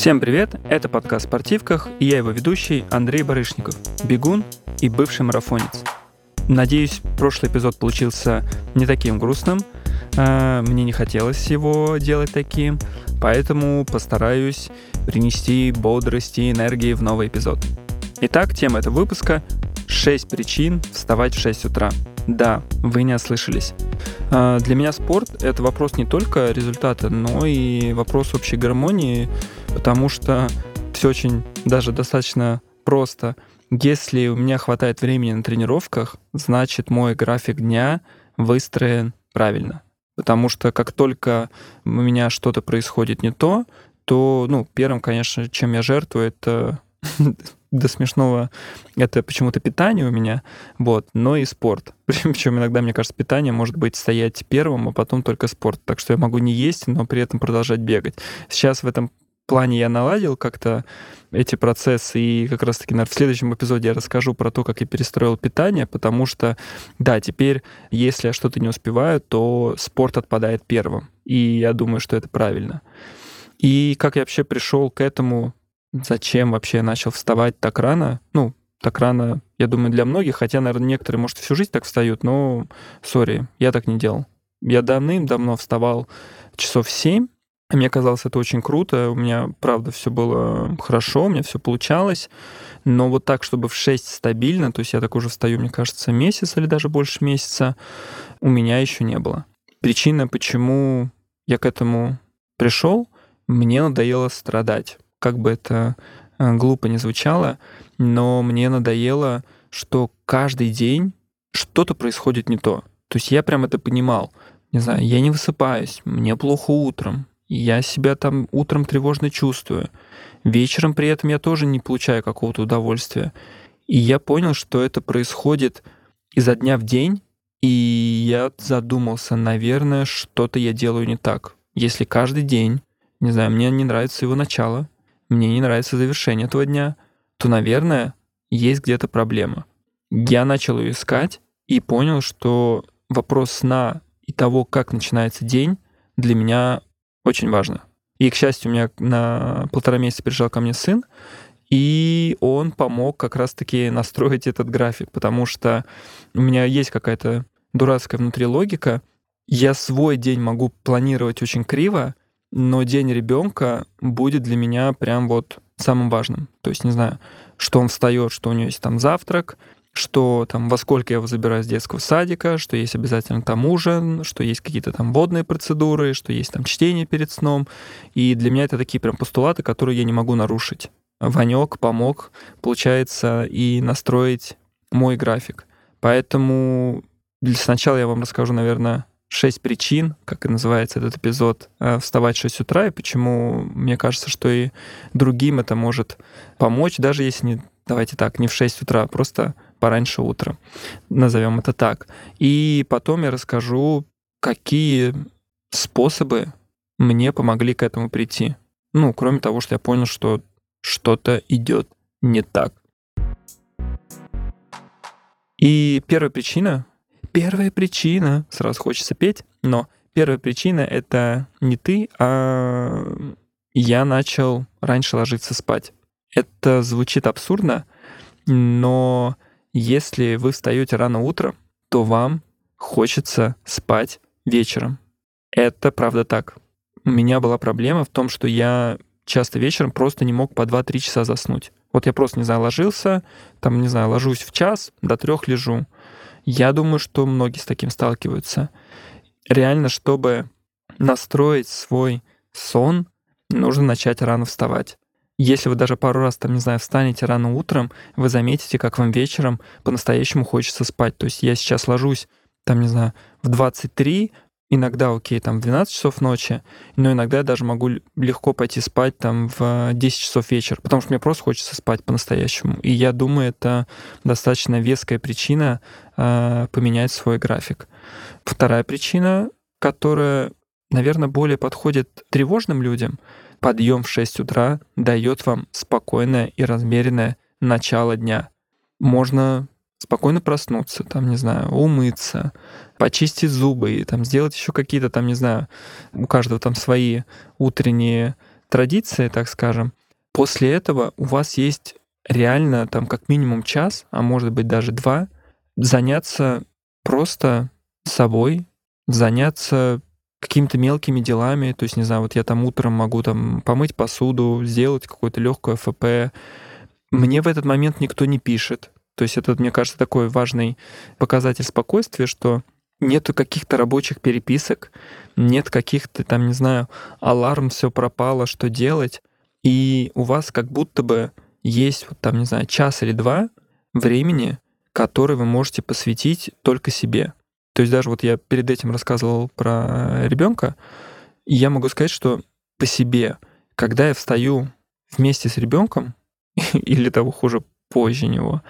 Всем привет, это подкаст «Спортивках» и я его ведущий Андрей Барышников, бегун и бывший марафонец. Надеюсь, прошлый эпизод получился не таким грустным, а, мне не хотелось его делать таким, поэтому постараюсь принести бодрости и энергии в новый эпизод. Итак, тема этого выпуска — 6 причин вставать в 6 утра. Да, вы не ослышались. А, для меня спорт — это вопрос не только результата, но и вопрос общей гармонии, потому что все очень даже достаточно просто. Если у меня хватает времени на тренировках, значит мой график дня выстроен правильно. Потому что как только у меня что-то происходит не то, то, ну, первым, конечно, чем я жертвую, это до смешного это почему-то питание у меня, вот, но и спорт. Причем иногда, мне кажется, питание может быть стоять первым, а потом только спорт. Так что я могу не есть, но при этом продолжать бегать. Сейчас в этом плане я наладил как-то эти процессы, и как раз-таки, наверное, в следующем эпизоде я расскажу про то, как я перестроил питание, потому что, да, теперь, если я что-то не успеваю, то спорт отпадает первым, и я думаю, что это правильно. И как я вообще пришел к этому, зачем вообще я начал вставать так рано. Ну, так рано, я думаю, для многих, хотя, наверное, некоторые, может, всю жизнь так встают, но, сори, я так не делал. Я давным-давно вставал часов 7, мне казалось, это очень круто. У меня, правда, все было хорошо, у меня все получалось. Но вот так, чтобы в 6 стабильно, то есть я так уже встаю, мне кажется, месяц или даже больше месяца, у меня еще не было. Причина, почему я к этому пришел, мне надоело страдать как бы это э, глупо не звучало, но мне надоело, что каждый день что-то происходит не то. То есть я прям это понимал. Не знаю, я не высыпаюсь, мне плохо утром, я себя там утром тревожно чувствую. Вечером при этом я тоже не получаю какого-то удовольствия. И я понял, что это происходит изо дня в день, и я задумался, наверное, что-то я делаю не так. Если каждый день, не знаю, мне не нравится его начало, мне не нравится завершение этого дня, то, наверное, есть где-то проблема. Я начал ее искать и понял, что вопрос сна и того, как начинается день, для меня очень важно. И, к счастью, у меня на полтора месяца приезжал ко мне сын, и он помог как раз-таки настроить этот график, потому что у меня есть какая-то дурацкая внутри логика. Я свой день могу планировать очень криво, но день ребенка будет для меня прям вот самым важным. То есть, не знаю, что он встает, что у него есть там завтрак, что там во сколько я его забираю с детского садика, что есть обязательно там ужин, что есть какие-то там водные процедуры, что есть там чтение перед сном. И для меня это такие прям постулаты, которые я не могу нарушить. Ванек помог, получается, и настроить мой график. Поэтому сначала я вам расскажу, наверное, шесть причин, как и называется этот эпизод, э, вставать в 6 утра, и почему мне кажется, что и другим это может помочь, даже если не, давайте так, не в 6 утра, а просто пораньше утром, назовем это так. И потом я расскажу, какие способы мне помогли к этому прийти. Ну, кроме того, что я понял, что что-то идет не так. И первая причина, Первая причина, сразу хочется петь, но первая причина — это не ты, а я начал раньше ложиться спать. Это звучит абсурдно, но если вы встаете рано утром, то вам хочется спать вечером. Это правда так. У меня была проблема в том, что я часто вечером просто не мог по 2-3 часа заснуть. Вот я просто, не знаю, ложился, там, не знаю, ложусь в час, до трех лежу. Я думаю, что многие с таким сталкиваются. Реально, чтобы настроить свой сон, нужно начать рано вставать. Если вы даже пару раз, там, не знаю, встанете рано утром, вы заметите, как вам вечером по-настоящему хочется спать. То есть я сейчас ложусь, там, не знаю, в 23, иногда, окей, там в 12 часов ночи, но иногда я даже могу легко пойти спать там в 10 часов вечера, потому что мне просто хочется спать по-настоящему. И я думаю, это достаточно веская причина э, поменять свой график. Вторая причина, которая, наверное, более подходит тревожным людям, подъем в 6 утра дает вам спокойное и размеренное начало дня. Можно спокойно проснуться, там, не знаю, умыться, почистить зубы и там сделать еще какие-то там, не знаю, у каждого там свои утренние традиции, так скажем, после этого у вас есть реально там как минимум час, а может быть даже два, заняться просто собой, заняться какими-то мелкими делами, то есть, не знаю, вот я там утром могу там помыть посуду, сделать какое-то легкое ФП. Мне в этот момент никто не пишет. То есть это, мне кажется, такой важный показатель спокойствия, что нету каких-то рабочих переписок, нет каких-то там, не знаю, аларм, все пропало, что делать. И у вас как будто бы есть вот там, не знаю, час или два времени, который вы можете посвятить только себе. То есть даже вот я перед этим рассказывал про ребенка, и я могу сказать, что по себе, когда я встаю вместе с ребенком, или того хуже, позже него,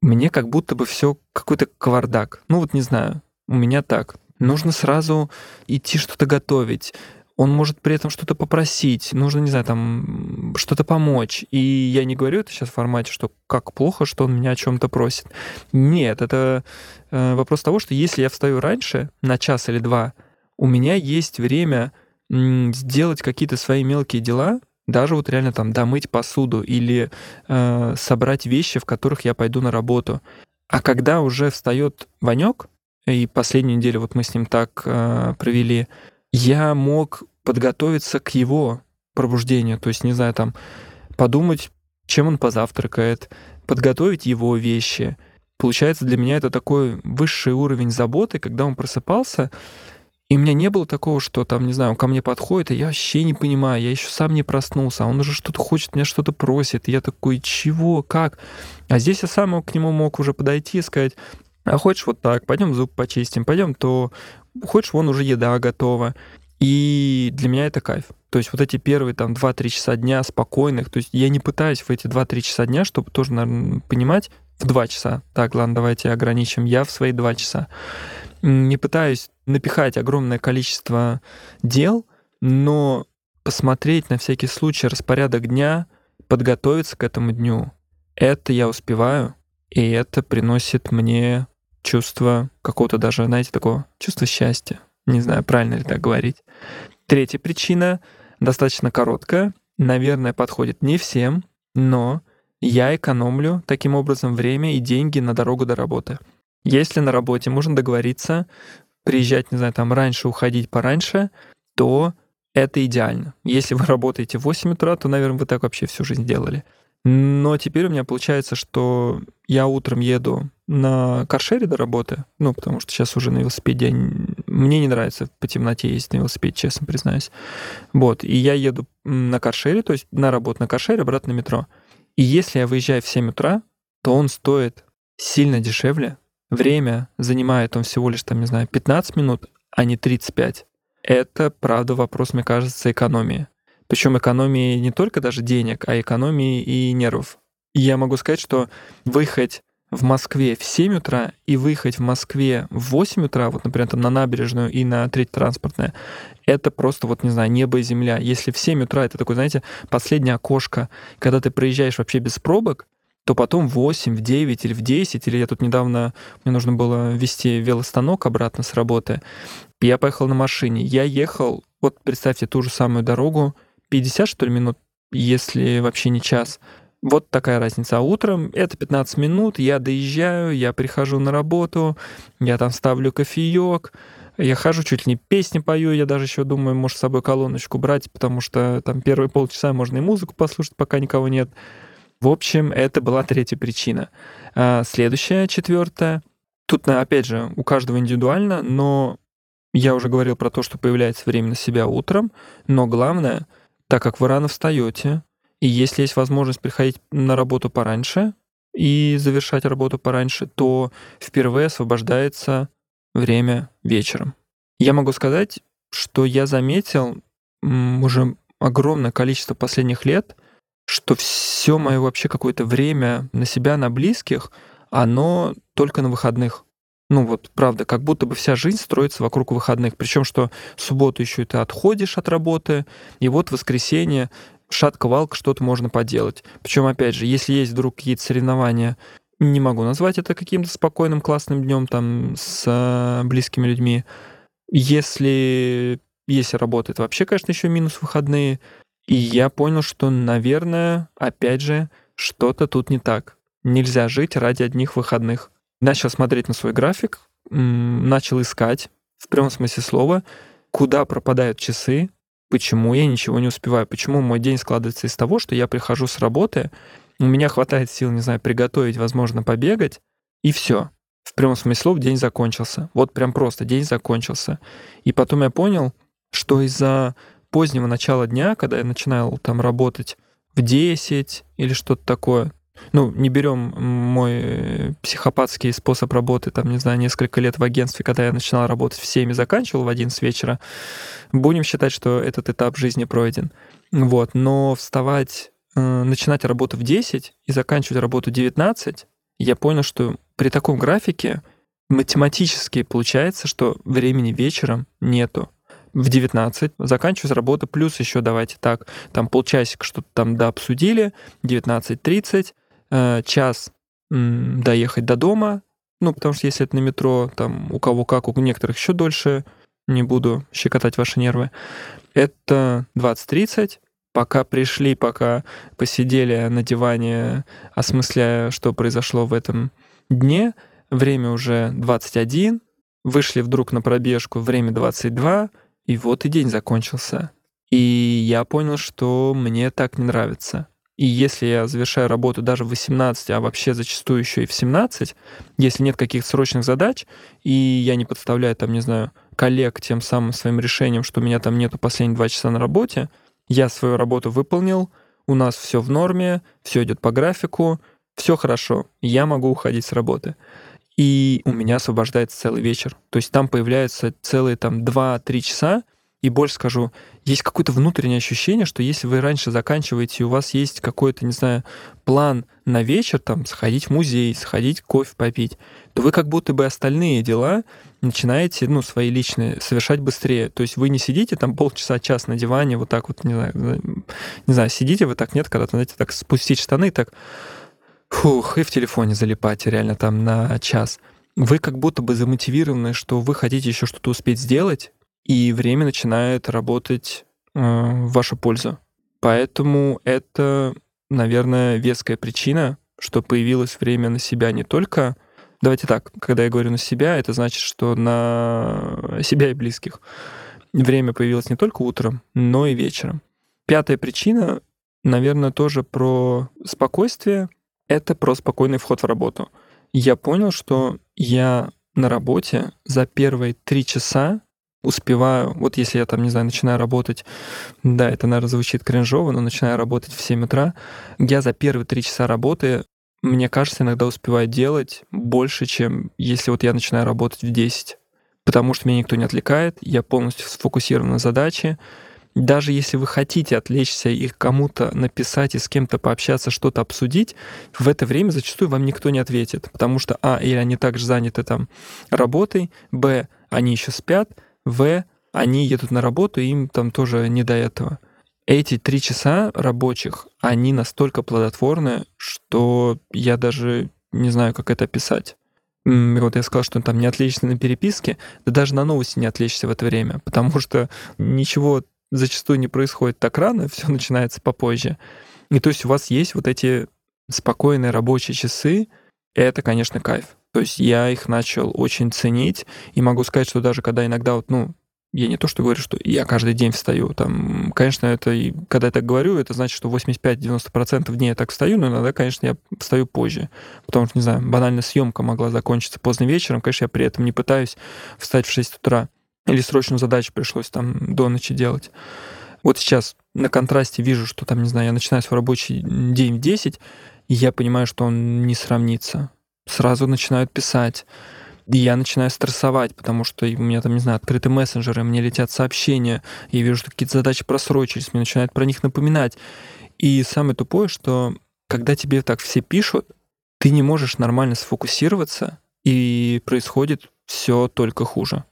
мне как будто бы все какой-то кавардак. Ну вот не знаю, у меня так. Нужно сразу идти что-то готовить, он может при этом что-то попросить, нужно, не знаю, там что-то помочь. И я не говорю это сейчас в формате, что как плохо, что он меня о чем-то просит. Нет, это э, вопрос того, что если я встаю раньше, на час или два, у меня есть время сделать какие-то свои мелкие дела, даже вот реально там домыть посуду или э, собрать вещи, в которых я пойду на работу. А когда уже встает Ванек, и последнюю неделю вот мы с ним так э, провели, я мог подготовиться к его пробуждению. То есть, не знаю, там, подумать, чем он позавтракает, подготовить его вещи. Получается, для меня это такой высший уровень заботы, когда он просыпался, и у меня не было такого, что там, не знаю, он ко мне подходит, и я вообще не понимаю, я еще сам не проснулся, а он уже что-то хочет, меня что-то просит. И я такой, чего, как? А здесь я сам к нему мог уже подойти и сказать, а хочешь вот так, пойдем зуб почистим, пойдем то, хочешь, вон уже еда готова. И для меня это кайф. То есть вот эти первые там 2-3 часа дня спокойных, то есть я не пытаюсь в эти 2-3 часа дня, чтобы тоже, наверное, понимать, в 2 часа, так, ладно, давайте ограничим, я в свои 2 часа. Не пытаюсь напихать огромное количество дел, но посмотреть на всякий случай распорядок дня, подготовиться к этому дню, это я успеваю, и это приносит мне чувство какого-то даже, знаете, такого чувства счастья. Не знаю, правильно ли так говорить. Третья причина достаточно короткая, наверное, подходит не всем, но я экономлю таким образом время и деньги на дорогу до работы. Если на работе можно договориться, приезжать, не знаю, там раньше, уходить пораньше, то это идеально. Если вы работаете в 8 утра, то, наверное, вы так вообще всю жизнь делали. Но теперь у меня получается, что я утром еду на каршере до работы, ну, потому что сейчас уже на велосипеде мне не нравится по темноте ездить на велосипеде, честно признаюсь. Вот, и я еду на каршере, то есть на работу на каршере, обратно на метро. И если я выезжаю в 7 утра, то он стоит сильно дешевле. Время занимает он всего лишь, там, не знаю, 15 минут, а не 35. Это, правда, вопрос, мне кажется, экономии. Причем экономии не только даже денег, а экономии и нервов. И я могу сказать, что выехать в Москве в 7 утра и выехать в Москве в 8 утра, вот, например, там на набережную и на третье транспортное, это просто, вот, не знаю, небо и земля. Если в 7 утра это такое, знаете, последнее окошко, когда ты проезжаешь вообще без пробок, то потом в 8, в 9 или в 10, или я тут недавно, мне нужно было вести велостанок обратно с работы, я поехал на машине. Я ехал, вот представьте ту же самую дорогу, 50, что ли, минут, если вообще не час. Вот такая разница. А утром это 15 минут, я доезжаю, я прихожу на работу, я там ставлю кофеек, я хожу, чуть ли не песни пою, я даже еще думаю, может, с собой колоночку брать, потому что там первые полчаса можно и музыку послушать, пока никого нет. В общем, это была третья причина. А следующая, четвертая. Тут, опять же, у каждого индивидуально, но я уже говорил про то, что появляется время на себя утром, но главное — так как вы рано встаете, и если есть возможность приходить на работу пораньше и завершать работу пораньше, то впервые освобождается время вечером. Я могу сказать, что я заметил уже огромное количество последних лет, что все мое вообще какое-то время на себя, на близких, оно только на выходных. Ну вот, правда, как будто бы вся жизнь строится вокруг выходных. Причем, что субботу еще ты отходишь от работы, и вот в воскресенье шатка-валка что-то можно поделать. Причем, опять же, если есть вдруг какие-то соревнования, не могу назвать это каким-то спокойным, классным днем там с э, близкими людьми. Если, если работает вообще, конечно, еще минус выходные. И я понял, что, наверное, опять же, что-то тут не так. Нельзя жить ради одних выходных. Начал смотреть на свой график, начал искать, в прямом смысле слова, куда пропадают часы, почему я ничего не успеваю, почему мой день складывается из того, что я прихожу с работы, у меня хватает сил, не знаю, приготовить, возможно, побегать, и все. В прямом смысле слова день закончился. Вот прям просто день закончился. И потом я понял, что из-за позднего начала дня, когда я начинал там работать в 10 или что-то такое, ну, не берем мой э, психопатский способ работы, там, не знаю, несколько лет в агентстве, когда я начинал работать в 7 и заканчивал в 11 вечера, будем считать, что этот этап жизни пройден. Вот, но вставать, э, начинать работу в 10 и заканчивать работу в 19, я понял, что при таком графике математически получается, что времени вечером нету в 19, заканчивать работу, плюс еще давайте так, там полчасика что-то там дообсудили, 19.30, э, час доехать до дома, ну, потому что если это на метро, там у кого как, у некоторых еще дольше, не буду щекотать ваши нервы, это 20.30, пока пришли, пока посидели на диване, осмысляя, что произошло в этом дне, время уже 21, вышли вдруг на пробежку, время 22, и вот и день закончился. И я понял, что мне так не нравится. И если я завершаю работу даже в 18, а вообще зачастую еще и в 17, если нет каких-то срочных задач, и я не подставляю там, не знаю, коллег тем самым своим решением, что меня там нету последние два часа на работе, я свою работу выполнил, у нас все в норме, все идет по графику, все хорошо, я могу уходить с работы и у меня освобождается целый вечер. То есть там появляются целые там 2-3 часа, и больше скажу, есть какое-то внутреннее ощущение, что если вы раньше заканчиваете, у вас есть какой-то, не знаю, план на вечер, там, сходить в музей, сходить кофе попить, то вы как будто бы остальные дела начинаете, ну, свои личные, совершать быстрее. То есть вы не сидите там полчаса, час на диване, вот так вот, не знаю, не знаю, сидите вы так, нет, когда-то, знаете, так спустить штаны, так фух, и в телефоне залипать реально там на час. Вы как будто бы замотивированы, что вы хотите еще что-то успеть сделать, и время начинает работать э, в вашу пользу. Поэтому это, наверное, веская причина, что появилось время на себя не только... Давайте так, когда я говорю на себя, это значит, что на себя и близких. Время появилось не только утром, но и вечером. Пятая причина, наверное, тоже про спокойствие, это про спокойный вход в работу. Я понял, что я на работе за первые три часа успеваю, вот если я там, не знаю, начинаю работать, да, это, наверное, звучит кринжово, но начинаю работать в 7 утра, я за первые три часа работы, мне кажется, иногда успеваю делать больше, чем если вот я начинаю работать в 10. Потому что меня никто не отвлекает, я полностью сфокусирован на задаче, даже если вы хотите отвлечься и кому-то написать и с кем-то пообщаться, что-то обсудить, в это время зачастую вам никто не ответит, потому что, а, или они также заняты там работой, б, они еще спят, в, они едут на работу, им там тоже не до этого. Эти три часа рабочих, они настолько плодотворны, что я даже не знаю, как это описать. Вот я сказал, что там не отвлечься на переписке, да даже на новости не отвлечься в это время, потому что ничего зачастую не происходит так рано, все начинается попозже. И то есть у вас есть вот эти спокойные рабочие часы, это, конечно, кайф. То есть я их начал очень ценить, и могу сказать, что даже когда иногда вот, ну, я не то, что говорю, что я каждый день встаю. Там, конечно, это, когда я так говорю, это значит, что 85-90% дней я так встаю, но иногда, конечно, я встаю позже. Потому что, не знаю, банально съемка могла закончиться поздно вечером. Конечно, я при этом не пытаюсь встать в 6 утра или срочную задачу пришлось там до ночи делать. Вот сейчас на контрасте вижу, что там, не знаю, я начинаю свой рабочий день в 10, и я понимаю, что он не сравнится. Сразу начинают писать. И я начинаю стрессовать, потому что у меня там, не знаю, открыты мессенджеры, мне летят сообщения, я вижу, что какие-то задачи просрочились, мне начинают про них напоминать. И самое тупое, что когда тебе так все пишут, ты не можешь нормально сфокусироваться, и происходит все только хуже.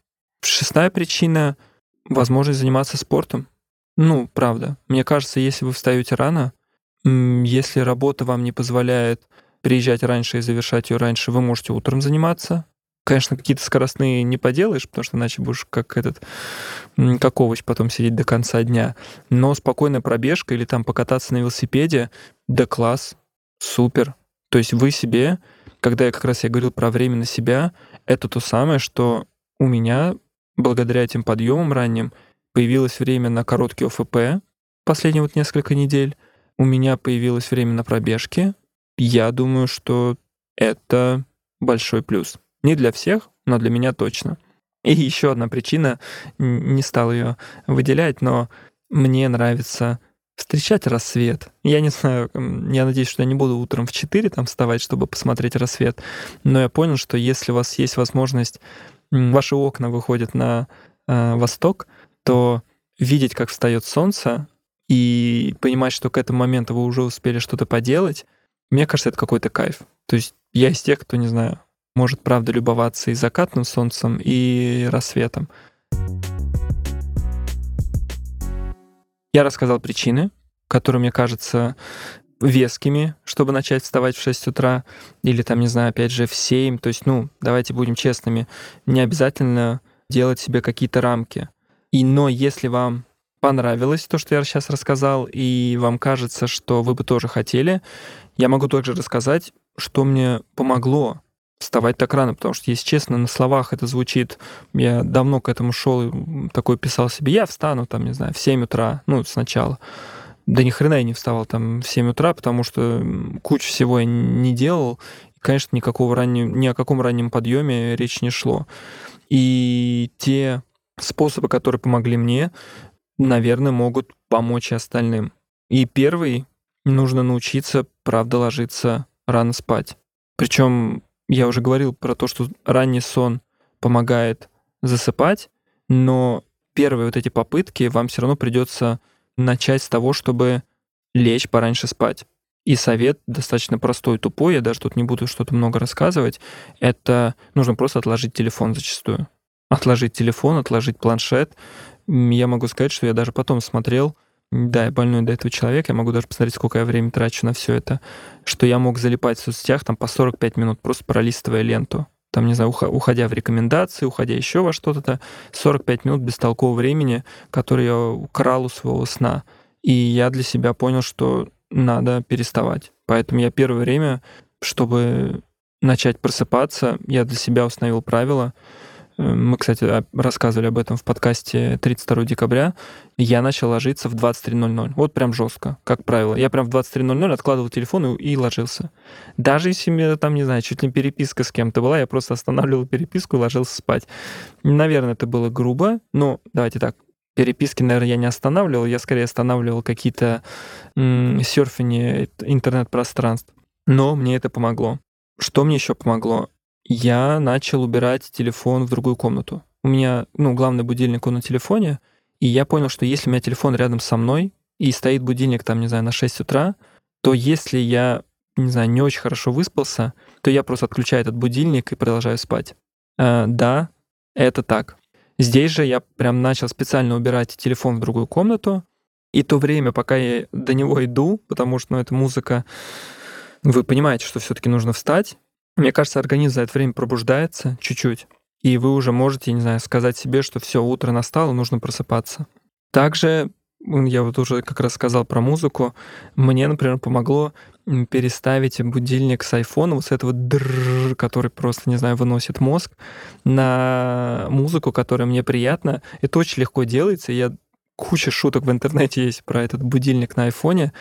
Шестая причина — возможность заниматься спортом. Ну, правда. Мне кажется, если вы встаете рано, если работа вам не позволяет приезжать раньше и завершать ее раньше, вы можете утром заниматься. Конечно, какие-то скоростные не поделаешь, потому что иначе будешь как этот, как овощ потом сидеть до конца дня. Но спокойная пробежка или там покататься на велосипеде, да класс, супер. То есть вы себе, когда я как раз я говорил про время на себя, это то самое, что у меня благодаря этим подъемам ранним появилось время на короткий ОФП последние вот несколько недель. У меня появилось время на пробежки. Я думаю, что это большой плюс. Не для всех, но для меня точно. И еще одна причина, не стал ее выделять, но мне нравится встречать рассвет. Я не знаю, я надеюсь, что я не буду утром в 4 там вставать, чтобы посмотреть рассвет, но я понял, что если у вас есть возможность, ваши окна выходят на э, восток, то видеть, как встает солнце, и понимать, что к этому моменту вы уже успели что-то поделать, мне кажется, это какой-то кайф. То есть я из тех, кто, не знаю, может, правда, любоваться и закатным солнцем, и рассветом. Я рассказал причины, которые, мне кажется, вескими, чтобы начать вставать в 6 утра, или там, не знаю, опять же, в 7. То есть, ну, давайте будем честными, не обязательно делать себе какие-то рамки. И, но если вам понравилось то, что я сейчас рассказал, и вам кажется, что вы бы тоже хотели, я могу также рассказать, что мне помогло вставать так рано, потому что, если честно, на словах это звучит, я давно к этому шел, такой писал себе, я встану там, не знаю, в 7 утра, ну, сначала. Да ни хрена я не вставал там в 7 утра, потому что кучу всего я не делал. И, конечно, никакого раннего, ни о каком раннем подъеме речь не шло. И те способы, которые помогли мне, наверное, могут помочь и остальным. И первый, нужно научиться, правда, ложиться рано спать. Причем я уже говорил про то, что ранний сон помогает засыпать, но первые вот эти попытки вам все равно придется начать с того, чтобы лечь пораньше спать. И совет достаточно простой, тупой, я даже тут не буду что-то много рассказывать, это нужно просто отложить телефон зачастую. Отложить телефон, отложить планшет. Я могу сказать, что я даже потом смотрел да, я больной до этого человека, я могу даже посмотреть, сколько я времени трачу на все это, что я мог залипать в соцсетях там по 45 минут, просто пролистывая ленту. Там, не знаю, уходя в рекомендации, уходя еще во что-то, 45 минут бестолкового времени, которое я украл у своего сна. И я для себя понял, что надо переставать. Поэтому я первое время, чтобы начать просыпаться, я для себя установил правило — мы, кстати, рассказывали об этом в подкасте 32 декабря. Я начал ложиться в 23.00. Вот прям жестко, как правило. Я прям в 23.00 откладывал телефон и, и ложился. Даже если меня там, не знаю, чуть ли переписка с кем-то была, я просто останавливал переписку и ложился спать. Наверное, это было грубо, но давайте так. Переписки, наверное, я не останавливал, я скорее останавливал какие-то м- серфинги интернет-пространств. Но мне это помогло. Что мне еще помогло? Я начал убирать телефон в другую комнату. У меня, ну, главный будильник он на телефоне, и я понял, что если у меня телефон рядом со мной, и стоит будильник там, не знаю, на 6 утра, то если я, не знаю, не очень хорошо выспался, то я просто отключаю этот будильник и продолжаю спать. Э, да, это так. Здесь же я прям начал специально убирать телефон в другую комнату, и то время, пока я до него иду, потому что, ну, это музыка, вы понимаете, что все-таки нужно встать, мне кажется, организм за это время пробуждается чуть-чуть, и вы уже можете, не знаю, сказать себе, что все, утро настало, нужно просыпаться. Также я вот уже как раз сказал про музыку. Мне, например, помогло переставить будильник с айфона, вот с этого дрррр, который просто, не знаю, выносит мозг, на музыку, которая мне приятна. Это очень легко делается. Я куча шуток в интернете есть про этот будильник на айфоне.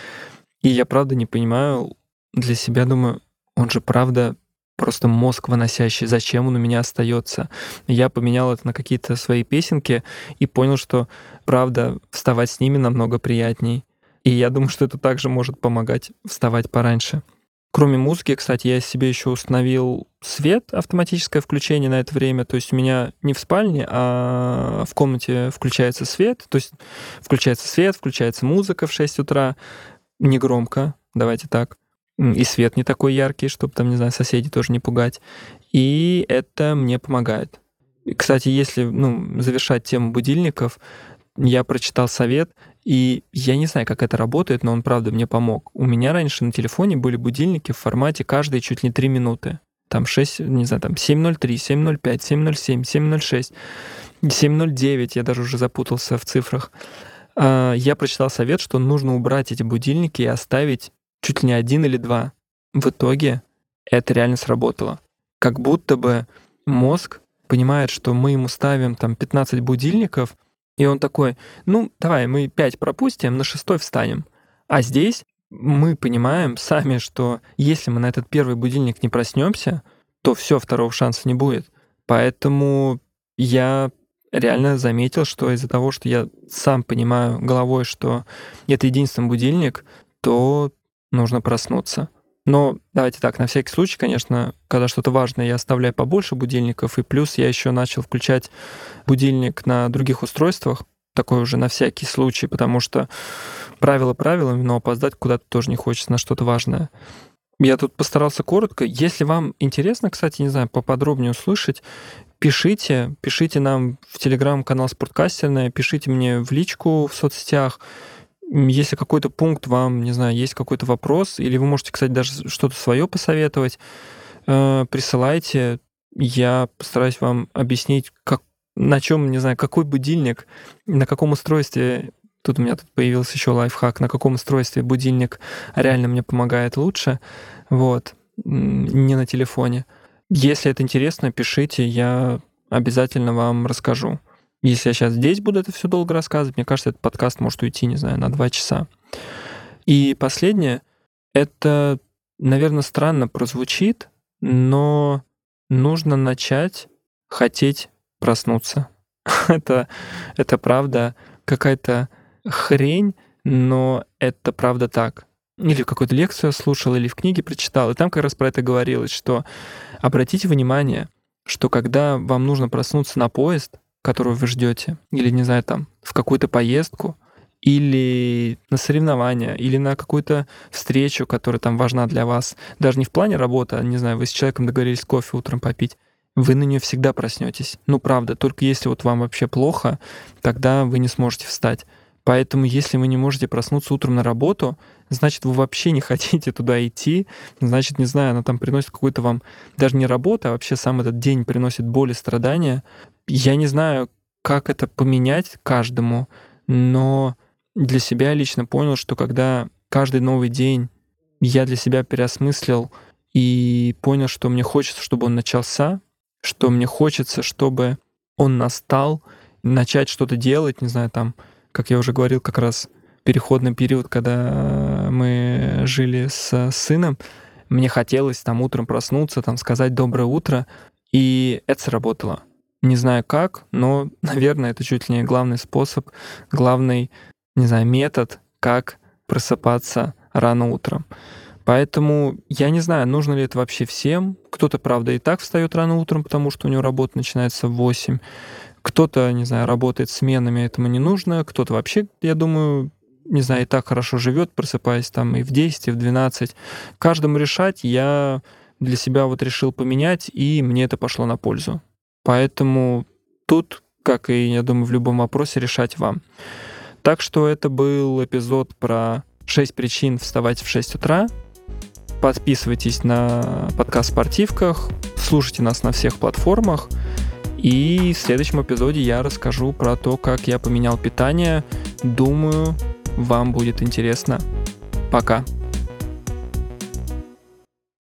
И я правда не понимаю для себя, думаю, он же правда просто мозг выносящий, зачем он у меня остается. Я поменял это на какие-то свои песенки и понял, что, правда, вставать с ними намного приятней. И я думаю, что это также может помогать вставать пораньше. Кроме музыки, кстати, я себе еще установил свет, автоматическое включение на это время. То есть у меня не в спальне, а в комнате включается свет. То есть включается свет, включается музыка в 6 утра. Не громко, давайте так и свет не такой яркий, чтобы там, не знаю, соседей тоже не пугать. И это мне помогает. Кстати, если ну, завершать тему будильников, я прочитал совет, и я не знаю, как это работает, но он, правда, мне помог. У меня раньше на телефоне были будильники в формате каждые чуть ли три минуты. там 6, не знаю, там 7.03, 7.05, 7.07, 7.06, 7.09, я даже уже запутался в цифрах. А, я прочитал совет, что нужно убрать эти будильники и оставить чуть ли не один или два. В итоге это реально сработало. Как будто бы мозг понимает, что мы ему ставим там 15 будильников, и он такой, ну, давай, мы 5 пропустим, на шестой встанем. А здесь мы понимаем сами, что если мы на этот первый будильник не проснемся, то все, второго шанса не будет. Поэтому я реально заметил, что из-за того, что я сам понимаю головой, что это единственный будильник, то нужно проснуться. Но давайте так, на всякий случай, конечно, когда что-то важное, я оставляю побольше будильников, и плюс я еще начал включать будильник на других устройствах, такой уже на всякий случай, потому что правила правилами, но опоздать куда-то тоже не хочется на что-то важное. Я тут постарался коротко. Если вам интересно, кстати, не знаю, поподробнее услышать, пишите, пишите нам в телеграм-канал Спорткастерная, пишите мне в личку в соцсетях, если какой-то пункт вам, не знаю, есть какой-то вопрос, или вы можете, кстати, даже что-то свое посоветовать, э, присылайте. Я постараюсь вам объяснить, как, на чем, не знаю, какой будильник, на каком устройстве Тут у меня тут появился еще лайфхак, на каком устройстве будильник реально мне помогает лучше. Вот. Не на телефоне. Если это интересно, пишите, я обязательно вам расскажу. Если я сейчас здесь буду это все долго рассказывать, мне кажется, этот подкаст может уйти, не знаю, на два часа. И последнее, это, наверное, странно прозвучит, но нужно начать хотеть проснуться. это, это правда какая-то хрень, но это правда так. Или какую-то лекцию слушал, или в книге прочитал, и там как раз про это говорилось, что обратите внимание, что когда вам нужно проснуться на поезд, которую вы ждете, или, не знаю, там, в какую-то поездку, или на соревнования, или на какую-то встречу, которая там важна для вас, даже не в плане работы, а, не знаю, вы с человеком договорились кофе утром попить, вы на нее всегда проснетесь. Ну, правда, только если вот вам вообще плохо, тогда вы не сможете встать. Поэтому, если вы не можете проснуться утром на работу, значит, вы вообще не хотите туда идти, значит, не знаю, она там приносит какую-то вам даже не работу, а вообще сам этот день приносит боль и страдания. Я не знаю, как это поменять каждому, но для себя лично понял, что когда каждый новый день я для себя переосмыслил и понял, что мне хочется, чтобы он начался, что мне хочется, чтобы он настал, начать что-то делать, не знаю, там, как я уже говорил, как раз переходный период, когда мы жили с сыном, мне хотелось там утром проснуться, там сказать доброе утро, и это сработало. Не знаю как, но, наверное, это чуть ли не главный способ, главный, не знаю, метод, как просыпаться рано утром. Поэтому я не знаю, нужно ли это вообще всем. Кто-то, правда, и так встает рано утром, потому что у него работа начинается в 8. Кто-то, не знаю, работает сменами, этому не нужно. Кто-то вообще, я думаю, не знаю, и так хорошо живет, просыпаясь там и в 10, и в 12. Каждому решать я для себя вот решил поменять, и мне это пошло на пользу. Поэтому тут, как и, я думаю, в любом вопросе, решать вам. Так что это был эпизод про 6 причин вставать в 6 утра. Подписывайтесь на подкаст спортивках, слушайте нас на всех платформах. И в следующем эпизоде я расскажу про то, как я поменял питание. Думаю, вам будет интересно. Пока.